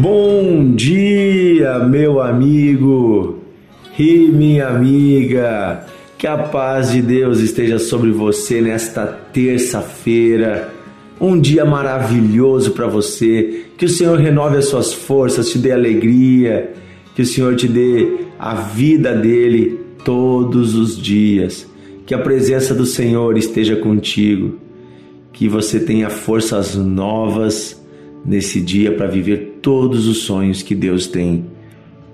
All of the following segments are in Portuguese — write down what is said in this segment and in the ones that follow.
Bom dia, meu amigo e minha amiga. Que a paz de Deus esteja sobre você nesta terça-feira. Um dia maravilhoso para você. Que o Senhor renove as suas forças, te dê alegria. Que o Senhor te dê a vida dele todos os dias. Que a presença do Senhor esteja contigo. Que você tenha forças novas nesse dia para viver todos os sonhos que Deus tem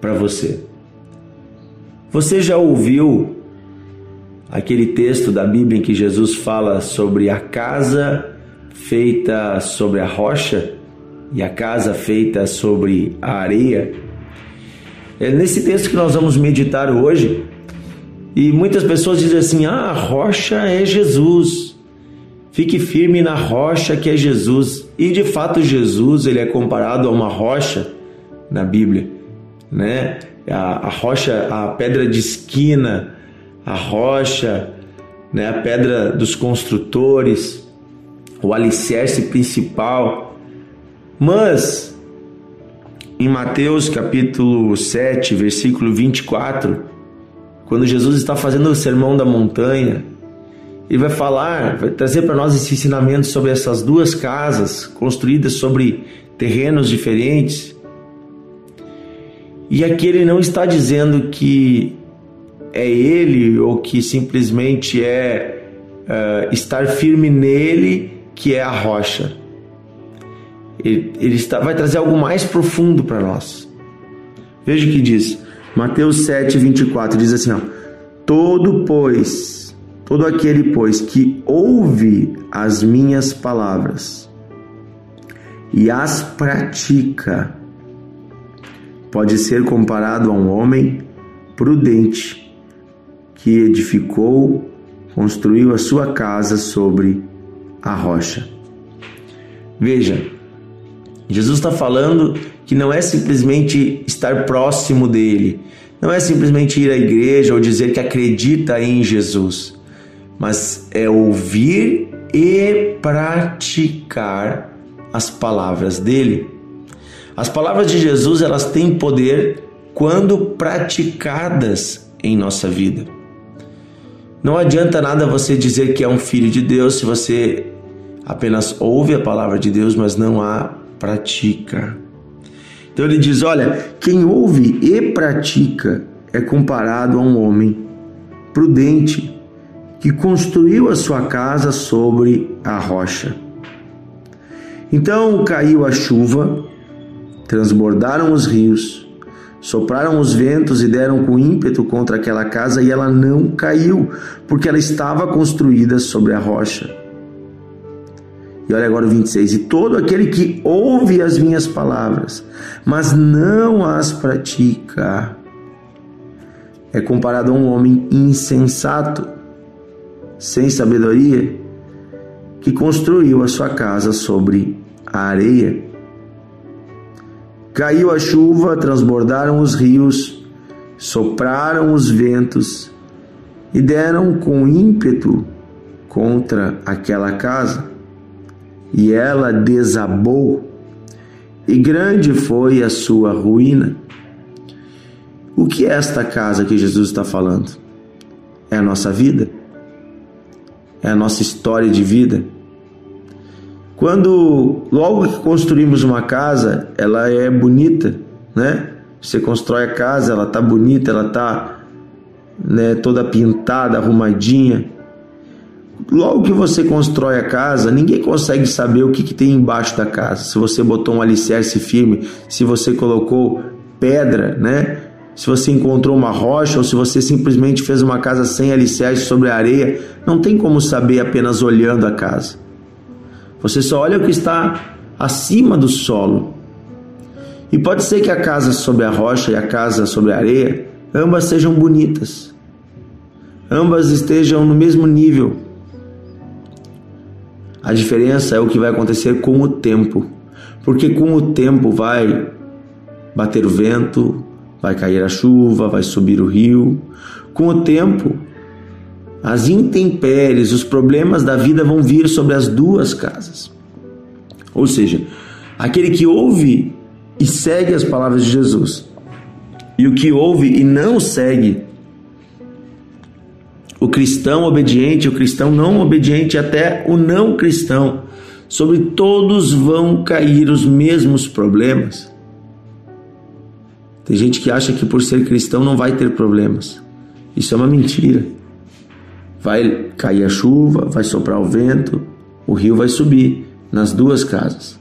para você. Você já ouviu aquele texto da Bíblia em que Jesus fala sobre a casa feita sobre a rocha e a casa feita sobre a areia? É nesse texto que nós vamos meditar hoje. E muitas pessoas dizem assim: ah, a rocha é Jesus. Fique firme na rocha que é Jesus. E de fato, Jesus ele é comparado a uma rocha na Bíblia, né? a, a rocha, a pedra de esquina, a rocha, né, a pedra dos construtores, o alicerce principal. Mas em Mateus capítulo 7, versículo 24, quando Jesus está fazendo o sermão da montanha, ele vai falar, vai trazer para nós esse ensinamento sobre essas duas casas construídas sobre terrenos diferentes. E aqui ele não está dizendo que é ele ou que simplesmente é uh, estar firme nele que é a rocha. Ele, ele está, vai trazer algo mais profundo para nós. Veja o que diz. Mateus 7, 24 diz assim: ó, Todo, pois, todo aquele, pois, que ouve as minhas palavras e as pratica, pode ser comparado a um homem prudente que edificou, construiu a sua casa sobre a rocha. Veja, Jesus está falando que não é simplesmente estar próximo dele, não é simplesmente ir à igreja ou dizer que acredita em Jesus, mas é ouvir e praticar as palavras dele. As palavras de Jesus, elas têm poder quando praticadas em nossa vida. Não adianta nada você dizer que é um filho de Deus se você apenas ouve a palavra de Deus, mas não a pratica. Então ele diz: Olha, quem ouve e pratica é comparado a um homem prudente que construiu a sua casa sobre a rocha. Então caiu a chuva, transbordaram os rios, sopraram os ventos e deram com ímpeto contra aquela casa e ela não caiu, porque ela estava construída sobre a rocha. E olha agora o 26: E todo aquele que ouve as minhas palavras, mas não as pratica, é comparado a um homem insensato, sem sabedoria, que construiu a sua casa sobre a areia. Caiu a chuva, transbordaram os rios, sopraram os ventos e deram com ímpeto contra aquela casa, e ela desabou, e grande foi a sua ruína. O que é esta casa que Jesus está falando? É a nossa vida? É a nossa história de vida? Quando logo que construímos uma casa, ela é bonita, né? Você constrói a casa, ela tá bonita, ela tá né, toda pintada, arrumadinha. Logo que você constrói a casa, ninguém consegue saber o que, que tem embaixo da casa. Se você botou um alicerce firme, se você colocou pedra, né? Se você encontrou uma rocha ou se você simplesmente fez uma casa sem alicerce sobre a areia, não tem como saber apenas olhando a casa. Você só olha o que está acima do solo. E pode ser que a casa sobre a rocha e a casa sobre a areia, ambas sejam bonitas. Ambas estejam no mesmo nível. A diferença é o que vai acontecer com o tempo. Porque com o tempo vai bater o vento, vai cair a chuva, vai subir o rio. Com o tempo, as intempéries, os problemas da vida vão vir sobre as duas casas. Ou seja, aquele que ouve e segue as palavras de Jesus. E o que ouve e não segue, o cristão obediente, o cristão não obediente, até o não cristão, sobre todos vão cair os mesmos problemas. Tem gente que acha que por ser cristão não vai ter problemas. Isso é uma mentira. Vai cair a chuva, vai soprar o vento, o rio vai subir nas duas casas.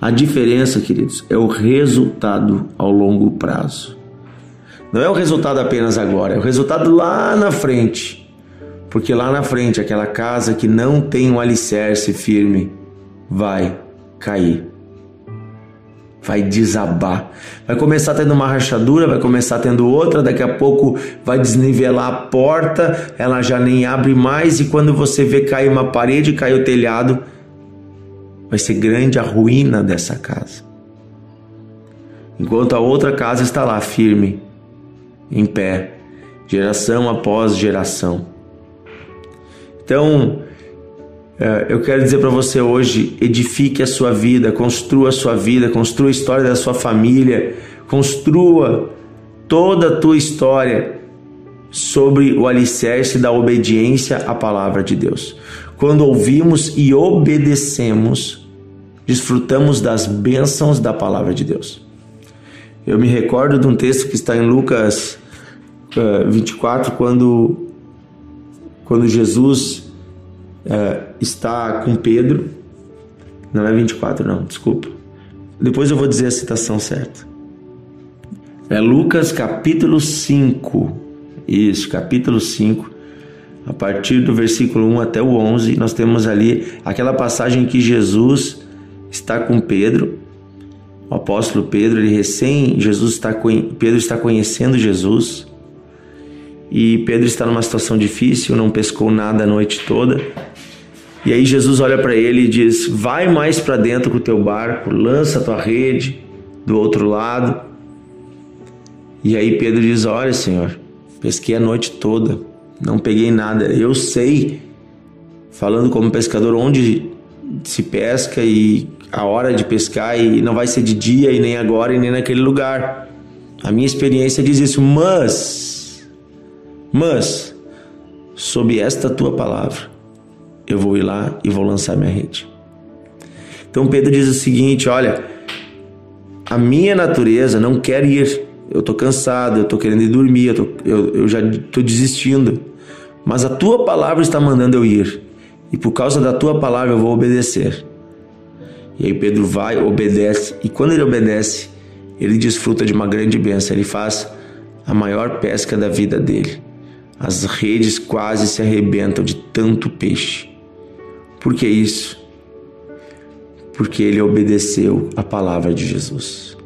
A diferença, queridos, é o resultado ao longo prazo. Não é o resultado apenas agora, é o resultado lá na frente. Porque lá na frente, aquela casa que não tem um alicerce firme vai cair. Vai desabar. Vai começar tendo uma rachadura, vai começar tendo outra, daqui a pouco vai desnivelar a porta, ela já nem abre mais, e quando você vê cair uma parede, cair o telhado, vai ser grande a ruína dessa casa. Enquanto a outra casa está lá firme, em pé, geração após geração. Então, eu quero dizer para você hoje: edifique a sua vida, construa a sua vida, construa a história da sua família, construa toda a tua história sobre o alicerce da obediência à palavra de Deus. Quando ouvimos e obedecemos, desfrutamos das bênçãos da palavra de Deus. Eu me recordo de um texto que está em Lucas 24, quando, quando Jesus uh, está com Pedro. Não é 24, não, desculpa. Depois eu vou dizer a citação certa. É Lucas capítulo 5. Isso, capítulo 5. A partir do versículo 1 até o 11, nós temos ali aquela passagem que Jesus está com Pedro. O apóstolo Pedro, ele recém Jesus está Pedro está conhecendo Jesus e Pedro está numa situação difícil, não pescou nada a noite toda. E aí Jesus olha para ele e diz: Vai mais para dentro com o teu barco, lança a tua rede do outro lado. E aí Pedro diz: Olha, Senhor, pesquei a noite toda, não peguei nada. Eu sei, falando como pescador, onde se pesca e a hora de pescar, e não vai ser de dia, e nem agora, e nem naquele lugar. A minha experiência diz isso, mas mas, sob esta tua palavra, eu vou ir lá e vou lançar minha rede. Então Pedro diz o seguinte: olha, a minha natureza não quer ir. Eu estou cansado, eu estou querendo ir dormir, eu, tô, eu, eu já estou desistindo. Mas a tua palavra está mandando eu ir. E por causa da tua palavra eu vou obedecer. E aí Pedro vai, obedece. E quando ele obedece, ele desfruta de uma grande bênção. Ele faz a maior pesca da vida dele. As redes quase se arrebentam de tanto peixe. Por que isso? Porque ele obedeceu a palavra de Jesus.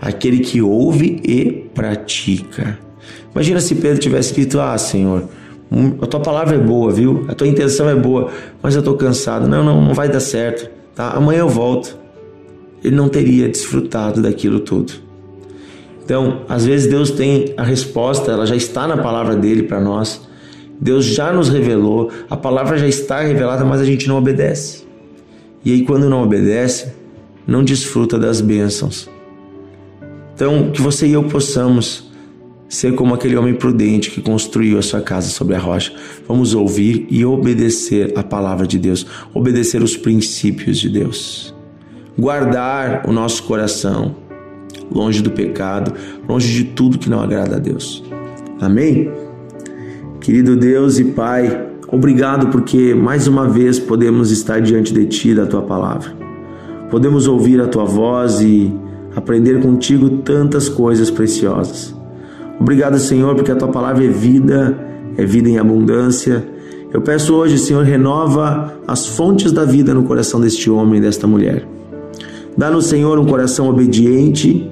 Aquele que ouve e pratica. Imagina se Pedro tivesse escrito: Ah, Senhor, hum, a tua palavra é boa, viu? A tua intenção é boa, mas eu estou cansado. Não, não, não vai dar certo. Tá? Amanhã eu volto. Ele não teria desfrutado daquilo tudo. Então, às vezes Deus tem a resposta, ela já está na palavra dele para nós. Deus já nos revelou, a palavra já está revelada, mas a gente não obedece. E aí, quando não obedece, não desfruta das bênçãos. Então, que você e eu possamos ser como aquele homem prudente que construiu a sua casa sobre a rocha. Vamos ouvir e obedecer a palavra de Deus, obedecer os princípios de Deus, guardar o nosso coração longe do pecado, longe de tudo que não agrada a Deus. Amém? Querido Deus e Pai, obrigado porque mais uma vez podemos estar diante de Ti, da Tua palavra. Podemos ouvir a Tua voz e aprender contigo tantas coisas preciosas. Obrigado, Senhor, porque a Tua palavra é vida, é vida em abundância. Eu peço hoje, Senhor, renova as fontes da vida no coração deste homem e desta mulher. Dá-nos, Senhor, um coração obediente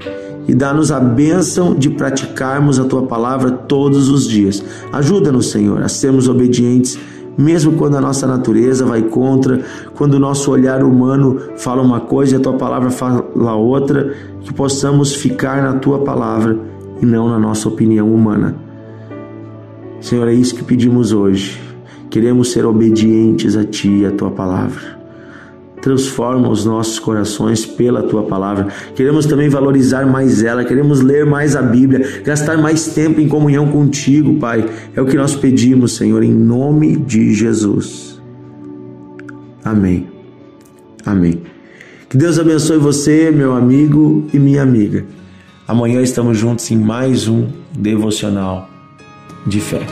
e dá-nos a bênção de praticarmos a tua palavra todos os dias. Ajuda-nos, Senhor, a sermos obedientes, mesmo quando a nossa natureza vai contra, quando o nosso olhar humano fala uma coisa e a tua palavra fala outra, que possamos ficar na tua palavra e não na nossa opinião humana. Senhor, é isso que pedimos hoje. Queremos ser obedientes a ti e a tua palavra. Transforma os nossos corações pela tua palavra. Queremos também valorizar mais ela, queremos ler mais a Bíblia, gastar mais tempo em comunhão contigo, Pai. É o que nós pedimos, Senhor, em nome de Jesus. Amém. Amém. Que Deus abençoe você, meu amigo e minha amiga. Amanhã estamos juntos em mais um devocional de fé.